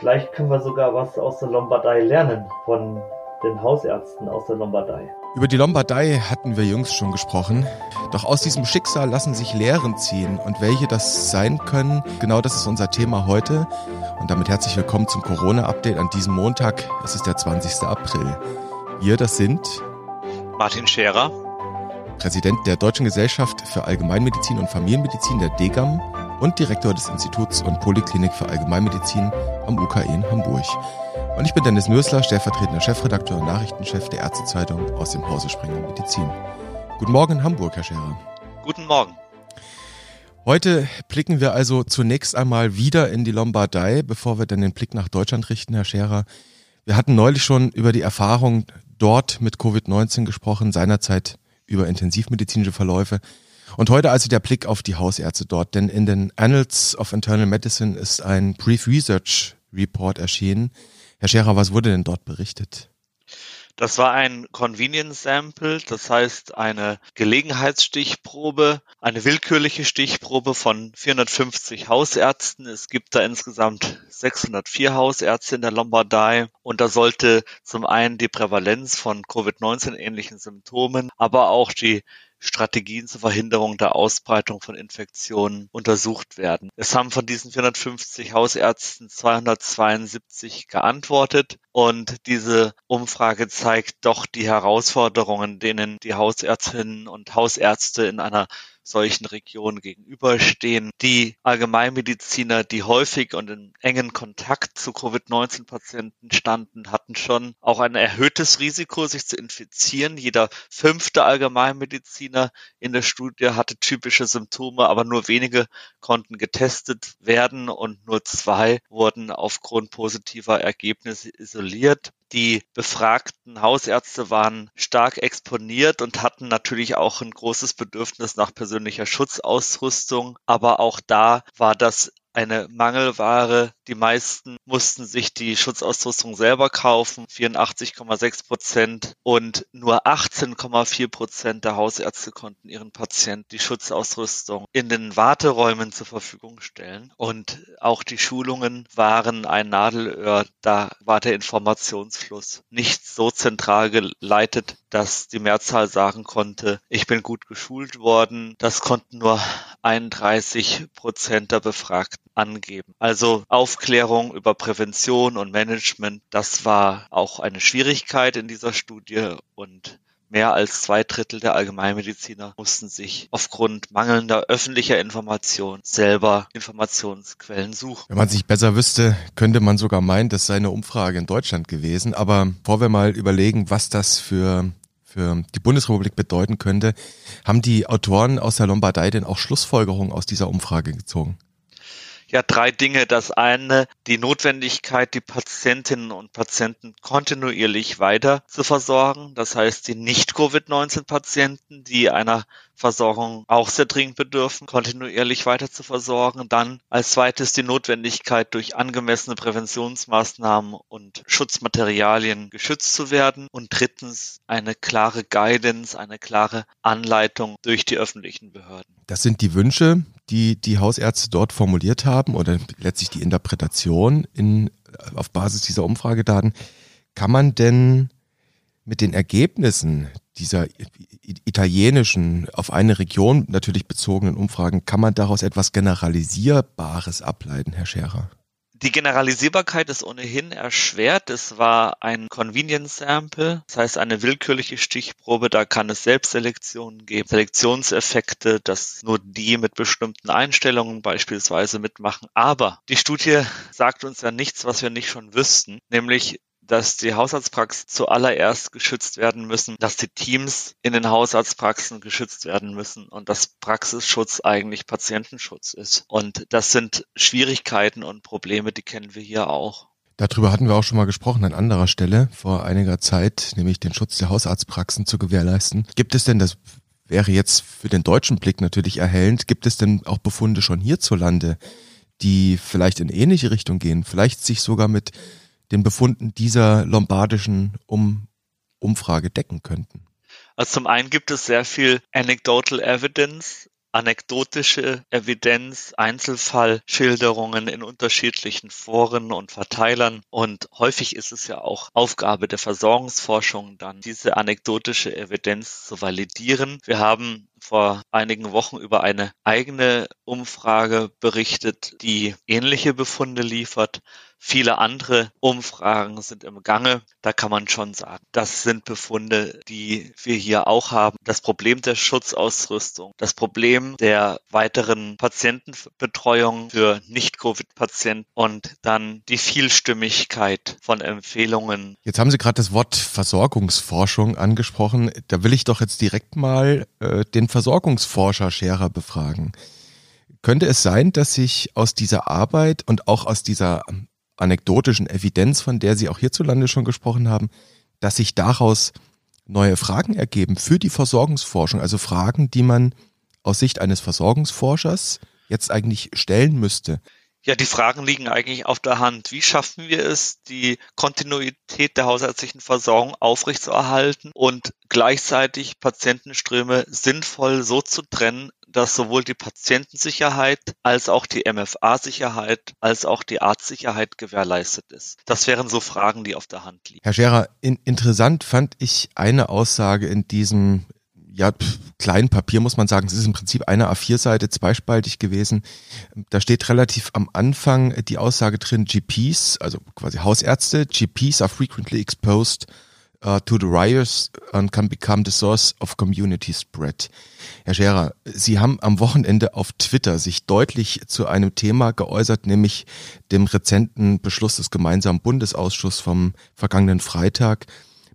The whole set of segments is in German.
Vielleicht können wir sogar was aus der Lombardei lernen von den Hausärzten aus der Lombardei. Über die Lombardei hatten wir jüngst schon gesprochen. Doch aus diesem Schicksal lassen sich Lehren ziehen. Und welche das sein können, genau das ist unser Thema heute. Und damit herzlich willkommen zum Corona-Update an diesem Montag. Es ist der 20. April. Wir, das sind Martin Scherer, Präsident der Deutschen Gesellschaft für Allgemeinmedizin und Familienmedizin der DGAM und Direktor des Instituts und Poliklinik für Allgemeinmedizin am UKE in Hamburg. Und ich bin Dennis Mörsler, stellvertretender Chefredakteur und Nachrichtenchef der Ärztezeitung aus dem Hause Springer Medizin. Guten Morgen in Hamburg, Herr Scherer. Guten Morgen. Heute blicken wir also zunächst einmal wieder in die Lombardei, bevor wir dann den Blick nach Deutschland richten, Herr Scherer. Wir hatten neulich schon über die Erfahrung dort mit Covid-19 gesprochen, seinerzeit über intensivmedizinische Verläufe. Und heute also der Blick auf die Hausärzte dort, denn in den Annals of Internal Medicine ist ein Brief Research Report erschienen. Herr Scherer, was wurde denn dort berichtet? Das war ein Convenience Sample, das heißt eine Gelegenheitsstichprobe, eine willkürliche Stichprobe von 450 Hausärzten. Es gibt da insgesamt 604 Hausärzte in der Lombardei und da sollte zum einen die Prävalenz von Covid-19 ähnlichen Symptomen, aber auch die Strategien zur Verhinderung der Ausbreitung von Infektionen untersucht werden. Es haben von diesen 450 Hausärzten 272 geantwortet und diese Umfrage zeigt doch die Herausforderungen, denen die Hausärztinnen und Hausärzte in einer solchen Regionen gegenüberstehen. Die Allgemeinmediziner, die häufig und in engen Kontakt zu Covid-19-Patienten standen, hatten schon auch ein erhöhtes Risiko, sich zu infizieren. Jeder fünfte Allgemeinmediziner in der Studie hatte typische Symptome, aber nur wenige konnten getestet werden und nur zwei wurden aufgrund positiver Ergebnisse isoliert. Die befragten Hausärzte waren stark exponiert und hatten natürlich auch ein großes Bedürfnis nach persönlicher Schutzausrüstung. Aber auch da war das eine Mangelware. Die meisten mussten sich die Schutzausrüstung selber kaufen, 84,6 Prozent und nur 18,4 Prozent der Hausärzte konnten ihren Patienten die Schutzausrüstung in den Warteräumen zur Verfügung stellen. Und auch die Schulungen waren ein Nadelöhr. Da war der Informationsfluss nicht so zentral geleitet, dass die Mehrzahl sagen konnte, ich bin gut geschult worden. Das konnten nur 31 Prozent der Befragten angeben. Also Aufklärung über Prävention und Management, das war auch eine Schwierigkeit in dieser Studie und Mehr als zwei Drittel der Allgemeinmediziner mussten sich aufgrund mangelnder öffentlicher Information selber Informationsquellen suchen. Wenn man sich besser wüsste, könnte man sogar meinen, das sei eine Umfrage in Deutschland gewesen. Aber bevor wir mal überlegen, was das für für die Bundesrepublik bedeuten könnte, haben die Autoren aus der Lombardei denn auch Schlussfolgerungen aus dieser Umfrage gezogen? ja drei Dinge. Das eine, die Notwendigkeit, die Patientinnen und Patienten kontinuierlich weiter zu versorgen. Das heißt, die Nicht-Covid-19-Patienten, die einer Versorgung auch sehr dringend bedürfen, kontinuierlich weiter zu versorgen. Dann als zweites die Notwendigkeit, durch angemessene Präventionsmaßnahmen und Schutzmaterialien geschützt zu werden. Und drittens eine klare Guidance, eine klare Anleitung durch die öffentlichen Behörden. Das sind die Wünsche, die die Hausärzte dort formuliert haben oder letztlich die Interpretation in, auf Basis dieser Umfragedaten. Kann man denn mit den Ergebnissen dieser italienischen, auf eine Region natürlich bezogenen Umfragen, kann man daraus etwas Generalisierbares ableiten, Herr Scherer? Die Generalisierbarkeit ist ohnehin erschwert. Es war ein Convenience Sample, das heißt eine willkürliche Stichprobe. Da kann es Selbstselektionen geben, Selektionseffekte, dass nur die mit bestimmten Einstellungen beispielsweise mitmachen. Aber die Studie sagt uns ja nichts, was wir nicht schon wüssten, nämlich dass die Hausarztpraxen zuallererst geschützt werden müssen, dass die Teams in den Hausarztpraxen geschützt werden müssen und dass Praxisschutz eigentlich Patientenschutz ist. Und das sind Schwierigkeiten und Probleme, die kennen wir hier auch. Darüber hatten wir auch schon mal gesprochen an anderer Stelle vor einiger Zeit, nämlich den Schutz der Hausarztpraxen zu gewährleisten. Gibt es denn, das wäre jetzt für den deutschen Blick natürlich erhellend, gibt es denn auch Befunde schon hierzulande, die vielleicht in ähnliche Richtung gehen, vielleicht sich sogar mit den Befunden dieser lombardischen um Umfrage decken könnten? Also zum einen gibt es sehr viel anecdotal evidence, anekdotische Evidenz, Einzelfallschilderungen in unterschiedlichen Foren und Verteilern. Und häufig ist es ja auch Aufgabe der Versorgungsforschung, dann diese anekdotische Evidenz zu validieren. Wir haben vor einigen Wochen über eine eigene Umfrage berichtet, die ähnliche Befunde liefert. Viele andere Umfragen sind im Gange. Da kann man schon sagen, das sind Befunde, die wir hier auch haben. Das Problem der Schutzausrüstung, das Problem der weiteren Patientenbetreuung für Nicht-Covid-Patienten und dann die Vielstimmigkeit von Empfehlungen. Jetzt haben Sie gerade das Wort Versorgungsforschung angesprochen. Da will ich doch jetzt direkt mal äh, den Versorgungsforscher Scherer befragen. Könnte es sein, dass sich aus dieser Arbeit und auch aus dieser anekdotischen Evidenz, von der Sie auch hierzulande schon gesprochen haben, dass sich daraus neue Fragen ergeben für die Versorgungsforschung, also Fragen, die man aus Sicht eines Versorgungsforschers jetzt eigentlich stellen müsste. Ja, die Fragen liegen eigentlich auf der Hand. Wie schaffen wir es, die Kontinuität der hausärztlichen Versorgung aufrechtzuerhalten und gleichzeitig Patientenströme sinnvoll so zu trennen, dass sowohl die Patientensicherheit als auch die MFA-Sicherheit als auch die Arztsicherheit gewährleistet ist. Das wären so Fragen, die auf der Hand liegen. Herr Scherer, in, interessant fand ich eine Aussage in diesem ja, kleinen Papier muss man sagen, es ist im Prinzip eine A4-Seite, zweispaltig gewesen. Da steht relativ am Anfang die Aussage drin, GPs, also quasi Hausärzte, GPs are frequently exposed uh, to the virus and can become the source of community spread. Herr Scherer, Sie haben am Wochenende auf Twitter sich deutlich zu einem Thema geäußert, nämlich dem rezenten Beschluss des gemeinsamen Bundesausschusses vom vergangenen Freitag,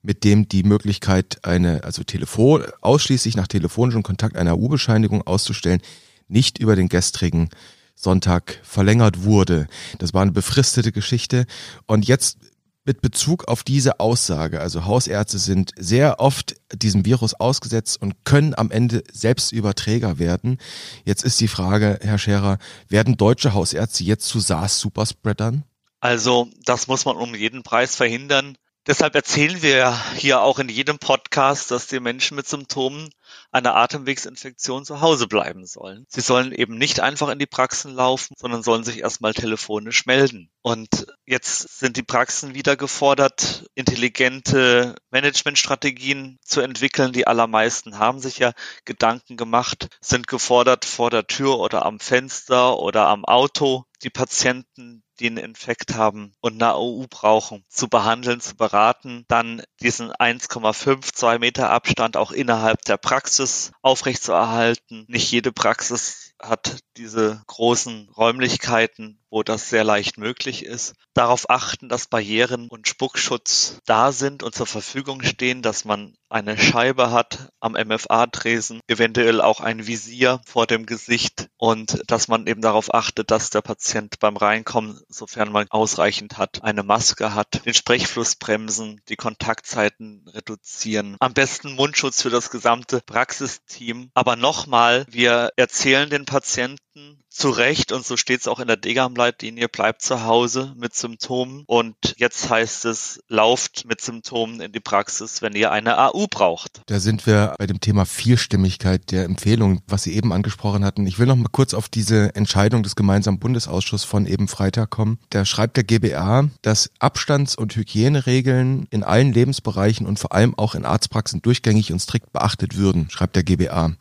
mit dem die Möglichkeit, eine, also Telefon, ausschließlich nach telefonischem Kontakt eine AU-Bescheinigung auszustellen, nicht über den gestrigen Sonntag verlängert wurde. Das war eine befristete Geschichte. Und jetzt mit Bezug auf diese Aussage, also Hausärzte sind sehr oft diesem Virus ausgesetzt und können am Ende selbst Überträger werden. Jetzt ist die Frage, Herr Scherer, werden deutsche Hausärzte jetzt zu SARS-Superspreadern? Also das muss man um jeden Preis verhindern. Deshalb erzählen wir hier auch in jedem Podcast, dass die Menschen mit Symptomen einer Atemwegsinfektion zu Hause bleiben sollen. Sie sollen eben nicht einfach in die Praxen laufen, sondern sollen sich erstmal telefonisch melden. Und jetzt sind die Praxen wieder gefordert, intelligente Managementstrategien zu entwickeln. Die allermeisten haben sich ja Gedanken gemacht, sind gefordert, vor der Tür oder am Fenster oder am Auto die Patienten, die einen Infekt haben und eine AU brauchen, zu behandeln, zu beraten, dann diesen 1,5, 2 Meter Abstand auch innerhalb der Praxis aufrechtzuerhalten. Nicht jede Praxis hat diese großen Räumlichkeiten, wo das sehr leicht möglich ist. Darauf achten, dass Barrieren und Spuckschutz da sind und zur Verfügung stehen, dass man eine Scheibe hat am MFA-Tresen, eventuell auch ein Visier vor dem Gesicht und dass man eben darauf achtet, dass der Patient beim Reinkommen, sofern man ausreichend hat, eine Maske hat, den Sprechfluss bremsen, die Kontaktzeiten reduzieren. Am besten Mundschutz für das gesamte Praxisteam. Aber nochmal, wir erzählen den Patienten zu Recht, und so steht es auch in der Degam-Leitlinie, bleibt zu Hause mit Symptomen. Und jetzt heißt es, lauft mit Symptomen in die Praxis, wenn ihr eine AU braucht. Da sind wir bei dem Thema Vielstimmigkeit der Empfehlung, was Sie eben angesprochen hatten. Ich will noch mal kurz auf diese Entscheidung des gemeinsamen Bundesausschusses von eben Freitag kommen. Da schreibt der GBA, dass Abstands- und Hygieneregeln in allen Lebensbereichen und vor allem auch in Arztpraxen durchgängig und strikt beachtet würden, schreibt der GBA.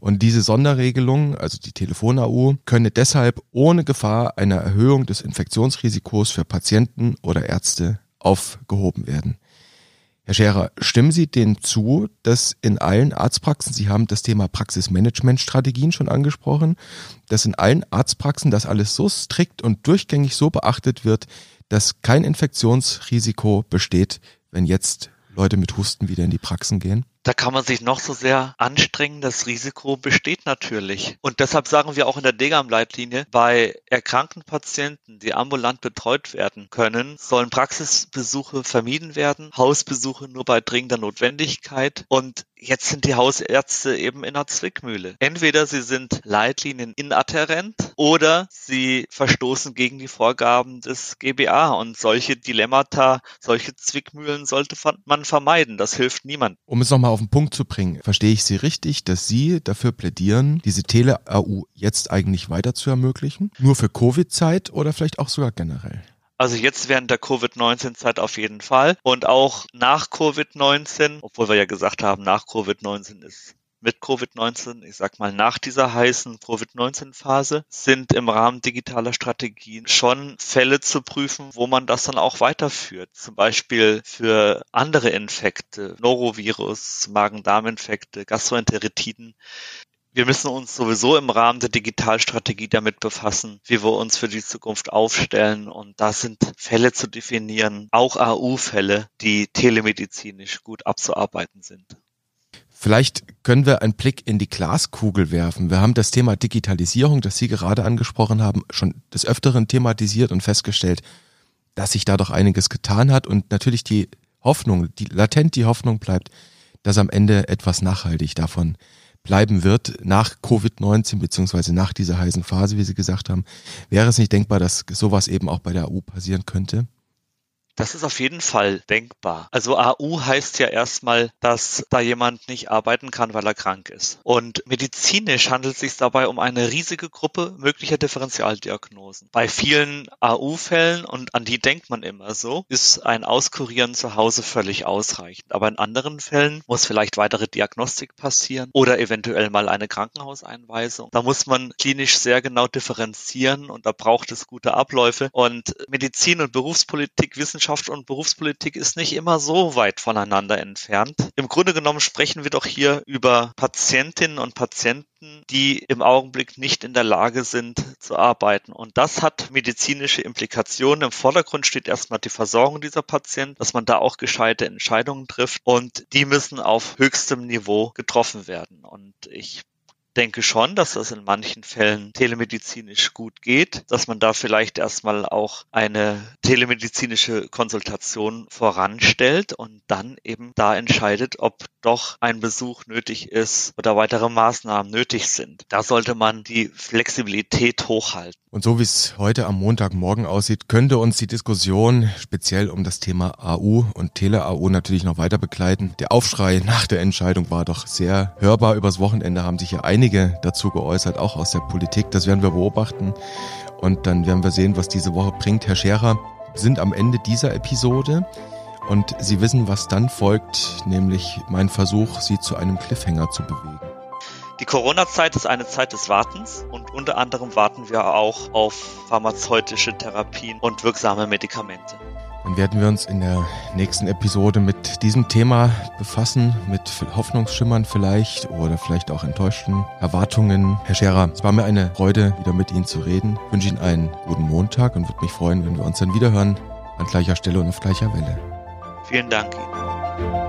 Und diese Sonderregelung, also die Telefon-AU, könne deshalb ohne Gefahr einer Erhöhung des Infektionsrisikos für Patienten oder Ärzte aufgehoben werden. Herr Scherer, stimmen Sie dem zu, dass in allen Arztpraxen, Sie haben das Thema Praxismanagementstrategien schon angesprochen, dass in allen Arztpraxen das alles so strikt und durchgängig so beachtet wird, dass kein Infektionsrisiko besteht, wenn jetzt Leute mit Husten wieder in die Praxen gehen? Da kann man sich noch so sehr anstrengen, das Risiko besteht natürlich. Und deshalb sagen wir auch in der Degam-Leitlinie, bei erkrankten Patienten, die ambulant betreut werden können, sollen Praxisbesuche vermieden werden, Hausbesuche nur bei dringender Notwendigkeit. Und jetzt sind die Hausärzte eben in einer Zwickmühle. Entweder sie sind Leitlinien inadherent oder sie verstoßen gegen die Vorgaben des GBA. Und solche Dilemmata, solche Zwickmühlen sollte man vermeiden. Das hilft niemandem. Um es nochmal auf den Punkt zu bringen, verstehe ich Sie richtig, dass Sie dafür plädieren, diese Tele-AU jetzt eigentlich weiter zu ermöglichen? Nur für Covid-Zeit oder vielleicht auch sogar generell? Also jetzt während der Covid-19-Zeit auf jeden Fall und auch nach Covid-19, obwohl wir ja gesagt haben, nach Covid-19 ist mit Covid-19, ich sag mal nach dieser heißen Covid-19-Phase, sind im Rahmen digitaler Strategien schon Fälle zu prüfen, wo man das dann auch weiterführt. Zum Beispiel für andere Infekte, Norovirus, Magen-Darm-Infekte, Gastroenteritiden. Wir müssen uns sowieso im Rahmen der Digitalstrategie damit befassen, wie wir uns für die Zukunft aufstellen. Und da sind Fälle zu definieren, auch AU-Fälle, die telemedizinisch gut abzuarbeiten sind. Vielleicht können wir einen Blick in die Glaskugel werfen. Wir haben das Thema Digitalisierung, das Sie gerade angesprochen haben, schon des Öfteren thematisiert und festgestellt, dass sich da doch einiges getan hat und natürlich die Hoffnung, die latent die Hoffnung bleibt, dass am Ende etwas nachhaltig davon bleiben wird nach Covid-19 beziehungsweise nach dieser heißen Phase, wie Sie gesagt haben. Wäre es nicht denkbar, dass sowas eben auch bei der AU passieren könnte? Das ist auf jeden Fall denkbar. Also AU heißt ja erstmal, dass da jemand nicht arbeiten kann, weil er krank ist. Und medizinisch handelt es sich dabei um eine riesige Gruppe möglicher Differentialdiagnosen. Bei vielen AU-Fällen, und an die denkt man immer so, ist ein Auskurieren zu Hause völlig ausreichend. Aber in anderen Fällen muss vielleicht weitere Diagnostik passieren oder eventuell mal eine Krankenhauseinweisung. Da muss man klinisch sehr genau differenzieren und da braucht es gute Abläufe. Und Medizin und Berufspolitik, Wissenschaft Wissenschaft und Berufspolitik ist nicht immer so weit voneinander entfernt. Im Grunde genommen sprechen wir doch hier über Patientinnen und Patienten, die im Augenblick nicht in der Lage sind zu arbeiten. Und das hat medizinische Implikationen. Im Vordergrund steht erstmal die Versorgung dieser Patienten, dass man da auch gescheite Entscheidungen trifft. Und die müssen auf höchstem Niveau getroffen werden. Und ich denke schon, dass das in manchen Fällen telemedizinisch gut geht, dass man da vielleicht erstmal auch eine telemedizinische Konsultation voranstellt und dann eben da entscheidet, ob doch ein Besuch nötig ist oder weitere Maßnahmen nötig sind. Da sollte man die Flexibilität hochhalten. Und so wie es heute am Montagmorgen aussieht, könnte uns die Diskussion speziell um das Thema AU und Tele-AU natürlich noch weiter begleiten. Der Aufschrei nach der Entscheidung war doch sehr hörbar. Übers Wochenende haben sich ja einige dazu geäußert, auch aus der Politik. Das werden wir beobachten. Und dann werden wir sehen, was diese Woche bringt. Herr Scherer, sind am Ende dieser Episode. Und Sie wissen, was dann folgt, nämlich mein Versuch, Sie zu einem Cliffhanger zu bewegen. Die Corona-Zeit ist eine Zeit des Wartens und unter anderem warten wir auch auf pharmazeutische Therapien und wirksame Medikamente. Dann werden wir uns in der nächsten Episode mit diesem Thema befassen, mit Hoffnungsschimmern vielleicht oder vielleicht auch enttäuschten Erwartungen. Herr Scherer, es war mir eine Freude, wieder mit Ihnen zu reden. Ich wünsche Ihnen einen guten Montag und würde mich freuen, wenn wir uns dann wiederhören an gleicher Stelle und auf gleicher Welle. Vielen Dank Ihnen.